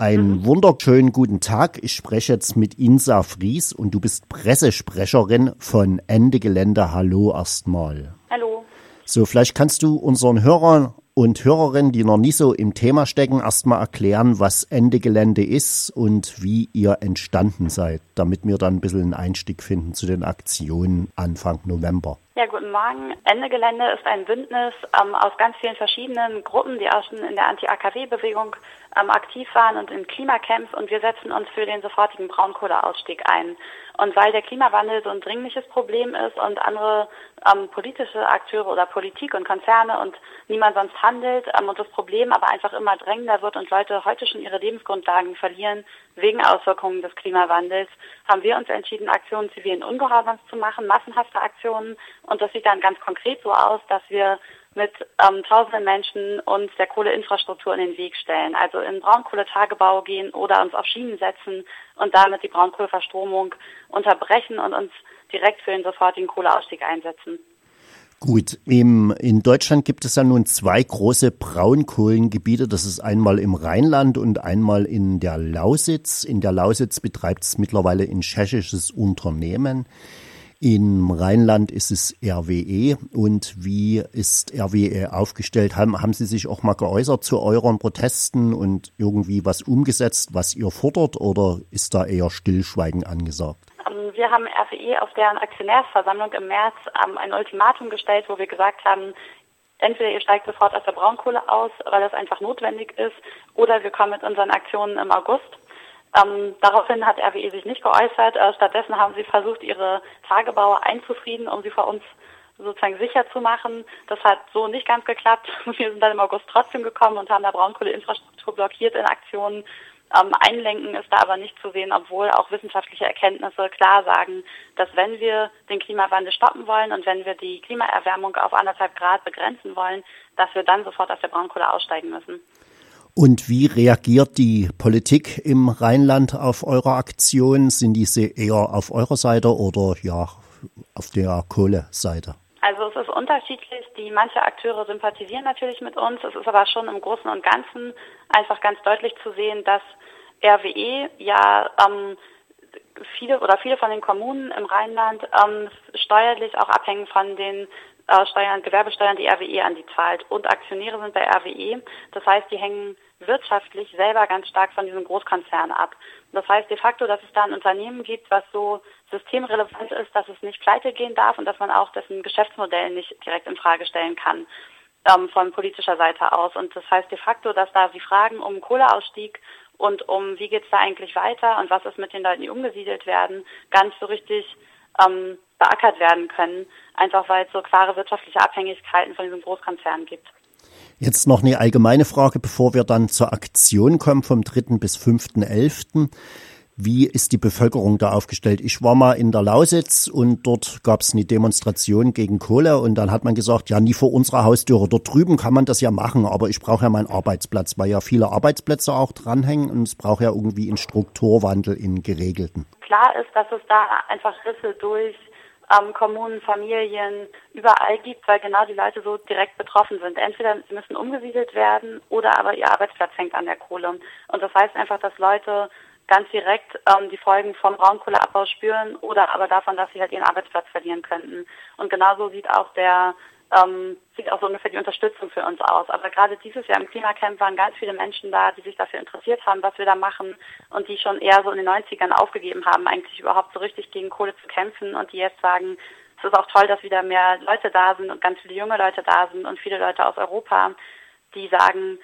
Einen wunderschönen guten Tag. Ich spreche jetzt mit Insa Fries und du bist Pressesprecherin von Ende Gelände. Hallo erstmal. Hallo. So, vielleicht kannst du unseren Hörern und Hörerinnen, die noch nicht so im Thema stecken, erstmal erklären, was Ende Gelände ist und wie ihr entstanden seid, damit wir dann ein bisschen einen Einstieg finden zu den Aktionen Anfang November. Ja, guten Morgen. Ende Gelände ist ein Bündnis ähm, aus ganz vielen verschiedenen Gruppen, die auch schon in der Anti-AKW-Bewegung ähm, aktiv waren und in Klimacamps und wir setzen uns für den sofortigen Braunkohleausstieg ein. Und weil der Klimawandel so ein dringliches Problem ist und andere ähm, politische Akteure oder Politik und Konzerne und niemand sonst handelt ähm, und das Problem aber einfach immer drängender wird und Leute heute schon ihre Lebensgrundlagen verlieren wegen Auswirkungen des Klimawandels, haben wir uns entschieden, Aktionen zivilen Ungehorsams zu machen, massenhafte Aktionen. Und das sieht dann ganz konkret so aus, dass wir mit ähm, tausenden Menschen uns der Kohleinfrastruktur in den Weg stellen. Also in Braunkohletagebau gehen oder uns auf Schienen setzen und damit die Braunkohleverstromung unterbrechen und uns direkt für den sofortigen Kohleausstieg einsetzen. Gut, im, in Deutschland gibt es ja nun zwei große Braunkohlengebiete. Das ist einmal im Rheinland und einmal in der Lausitz. In der Lausitz betreibt es mittlerweile ein tschechisches Unternehmen. Im Rheinland ist es RWE. Und wie ist RWE aufgestellt? Haben, haben Sie sich auch mal geäußert zu euren Protesten und irgendwie was umgesetzt, was ihr fordert? Oder ist da eher Stillschweigen angesagt? Ähm, wir haben RWE auf deren Aktionärsversammlung im März ähm, ein Ultimatum gestellt, wo wir gesagt haben, entweder ihr steigt sofort aus der Braunkohle aus, weil das einfach notwendig ist, oder wir kommen mit unseren Aktionen im August. Ähm, daraufhin hat RWE sich nicht geäußert. Äh, stattdessen haben sie versucht, ihre Tagebauer einzufrieden, um sie vor uns sozusagen sicher zu machen. Das hat so nicht ganz geklappt. Wir sind dann im August trotzdem gekommen und haben da Braunkohleinfrastruktur blockiert in Aktionen. Ähm, Einlenken ist da aber nicht zu sehen, obwohl auch wissenschaftliche Erkenntnisse klar sagen, dass wenn wir den Klimawandel stoppen wollen und wenn wir die Klimaerwärmung auf anderthalb Grad begrenzen wollen, dass wir dann sofort aus der Braunkohle aussteigen müssen. Und wie reagiert die Politik im Rheinland auf eure Aktion? Sind diese eher auf eurer Seite oder ja auf der Kohleseite? Also es ist unterschiedlich. Die manche Akteure sympathisieren natürlich mit uns. Es ist aber schon im Großen und Ganzen einfach ganz deutlich zu sehen, dass RWE ja ähm, viele oder viele von den Kommunen im Rheinland ähm, steuerlich auch abhängen von den äh, Steuern, Gewerbesteuern, die RWE an die zahlt. Und Aktionäre sind bei RWE. Das heißt, die hängen wirtschaftlich selber ganz stark von diesem Großkonzern ab. Das heißt de facto, dass es da ein Unternehmen gibt, was so systemrelevant ist, dass es nicht pleite gehen darf und dass man auch dessen Geschäftsmodell nicht direkt in Frage stellen kann ähm, von politischer Seite aus. Und das heißt de facto, dass da die Fragen um Kohleausstieg und um wie geht's da eigentlich weiter und was ist mit den Leuten, die umgesiedelt werden, nicht so richtig ähm, beackert werden können, einfach weil es so klare wirtschaftliche Abhängigkeiten von diesem Großkonzern gibt. Jetzt noch eine allgemeine Frage, bevor wir dann zur Aktion kommen vom 3. bis 5.11. Wie ist die Bevölkerung da aufgestellt? Ich war mal in der Lausitz und dort gab es eine Demonstration gegen Kohle und dann hat man gesagt, ja, nie vor unserer Haustüre. Dort drüben kann man das ja machen, aber ich brauche ja meinen Arbeitsplatz, weil ja viele Arbeitsplätze auch dranhängen und es braucht ja irgendwie einen Strukturwandel in geregelten. Klar ist, dass es da einfach Risse durch ähm, Kommunen, Familien, überall gibt, weil genau die Leute so direkt betroffen sind. Entweder sie müssen umgesiedelt werden oder aber ihr Arbeitsplatz hängt an der Kohle. Und das heißt einfach, dass Leute ganz direkt ähm, die Folgen vom Braunkohleabbau spüren oder aber davon, dass sie halt ihren Arbeitsplatz verlieren könnten. Und genauso sieht auch der ähm, sieht auch so ungefähr die Unterstützung für uns aus. Aber gerade dieses Jahr im Klimacamp waren ganz viele Menschen da, die sich dafür interessiert haben, was wir da machen und die schon eher so in den 90ern aufgegeben haben, eigentlich überhaupt so richtig gegen Kohle zu kämpfen und die jetzt sagen, es ist auch toll, dass wieder mehr Leute da sind und ganz viele junge Leute da sind und viele Leute aus Europa, die sagen,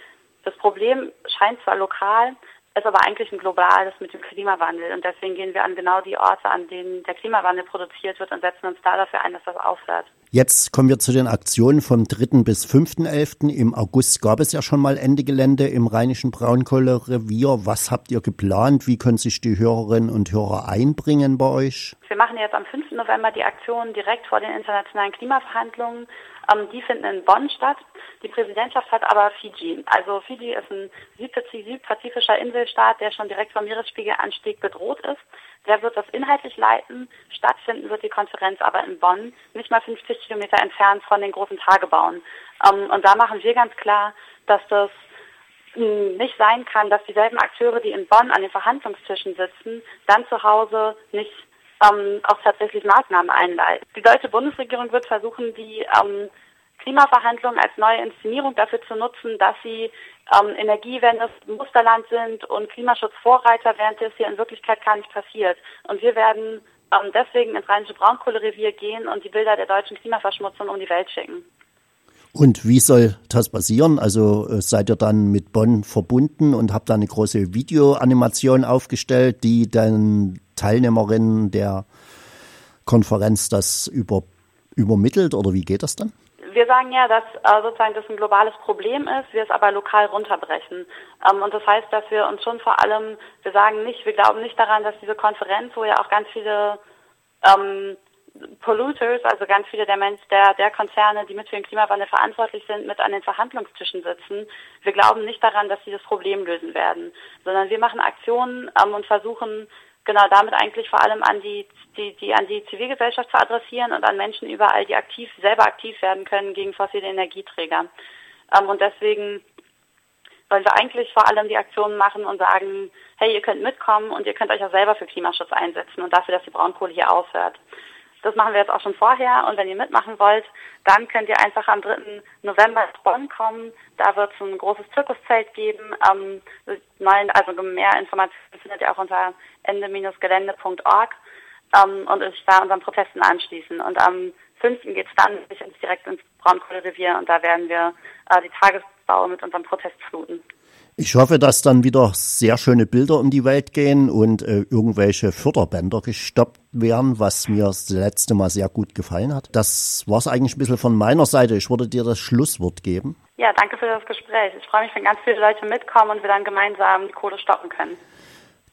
das Problem scheint zwar lokal, ist aber eigentlich ein globales mit dem Klimawandel. Und deswegen gehen wir an genau die Orte, an denen der Klimawandel produziert wird und setzen uns da dafür ein, dass das aufhört. Jetzt kommen wir zu den Aktionen vom 3. bis 5.11. Im August gab es ja schon mal Ende Gelände im rheinischen Braunkohlerevier. Was habt ihr geplant? Wie können sich die Hörerinnen und Hörer einbringen bei euch? Wir machen jetzt am 5. November die Aktion direkt vor den internationalen Klimaverhandlungen. Ähm, die finden in Bonn statt. Die Präsidentschaft hat aber Fiji. Also Fiji ist ein südpazifischer Inselstaat, der schon direkt vom Meeresspiegelanstieg bedroht ist. Der wird das inhaltlich leiten. Stattfinden wird die Konferenz aber in Bonn, nicht mal 50 Kilometer entfernt von den großen Tagebauen. Ähm, und da machen wir ganz klar, dass das nicht sein kann, dass dieselben Akteure, die in Bonn an den Verhandlungstischen sitzen, dann zu Hause nicht ähm, auch tatsächlich Maßnahmen einleiten. Die deutsche Bundesregierung wird versuchen, die ähm, Klimaverhandlungen als neue Inszenierung dafür zu nutzen, dass sie ähm, Energiewende Musterland sind und Klimaschutzvorreiter, während das hier in Wirklichkeit gar nicht passiert. Und wir werden ähm, deswegen ins rheinische Braunkohlerevier gehen und die Bilder der deutschen Klimaverschmutzung um die Welt schicken. Und wie soll das passieren? Also äh, seid ihr dann mit Bonn verbunden und habt da eine große Videoanimation aufgestellt, die den Teilnehmerinnen der Konferenz das über, übermittelt oder wie geht das dann? Wir sagen ja, dass äh, sozusagen das ein globales Problem ist, wir es aber lokal runterbrechen. Ähm, und das heißt, dass wir uns schon vor allem, wir sagen nicht, wir glauben nicht daran, dass diese Konferenz, wo ja auch ganz viele ähm, Polluters, also ganz viele der, Mensch, der, der Konzerne, die mit für den Klimawandel verantwortlich sind, mit an den Verhandlungstischen sitzen. Wir glauben nicht daran, dass sie das Problem lösen werden, sondern wir machen Aktionen ähm, und versuchen genau damit eigentlich vor allem an die, die, die, an die Zivilgesellschaft zu adressieren und an Menschen überall, die aktiv, selber aktiv werden können gegen fossile Energieträger. Ähm, und deswegen wollen wir eigentlich vor allem die Aktionen machen und sagen, hey, ihr könnt mitkommen und ihr könnt euch auch selber für Klimaschutz einsetzen und dafür, dass die Braunkohle hier aufhört. Das machen wir jetzt auch schon vorher und wenn ihr mitmachen wollt, dann könnt ihr einfach am 3. November in Bonn kommen. Da wird es ein großes Zirkuszelt geben. Ähm, also mehr Informationen findet ihr auch unter ende-gelände.org ähm, und euch da unseren Protesten anschließen. Und am 5. geht es dann direkt ins Braunkohlerevier und da werden wir äh, die Tagesbau mit unserem Protest fluten. Ich hoffe, dass dann wieder sehr schöne Bilder um die Welt gehen und äh, irgendwelche Förderbänder gestoppt werden, was mir das letzte Mal sehr gut gefallen hat. Das war es eigentlich ein bisschen von meiner Seite. Ich würde dir das Schlusswort geben. Ja, danke für das Gespräch. Ich freue mich, wenn ganz viele Leute mitkommen und wir dann gemeinsam die Kohle stoppen können.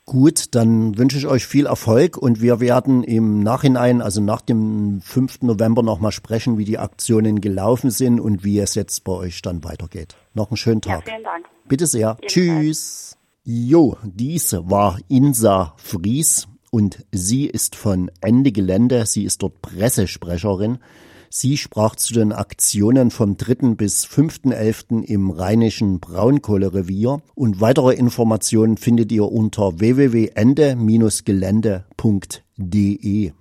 Gut, dann wünsche ich euch viel Erfolg und wir werden im Nachhinein, also nach dem 5. November nochmal sprechen, wie die Aktionen gelaufen sind und wie es jetzt bei euch dann weitergeht. Noch einen schönen Tag. Ja, vielen Dank. Bitte sehr. Jedenfalls. Tschüss. Jo, dies war Insa Fries und sie ist von Ende Gelände. Sie ist dort Pressesprecherin. Sie sprach zu den Aktionen vom 3. bis 5.11. im rheinischen Braunkohlerevier und weitere Informationen findet ihr unter www.ende-gelände.de.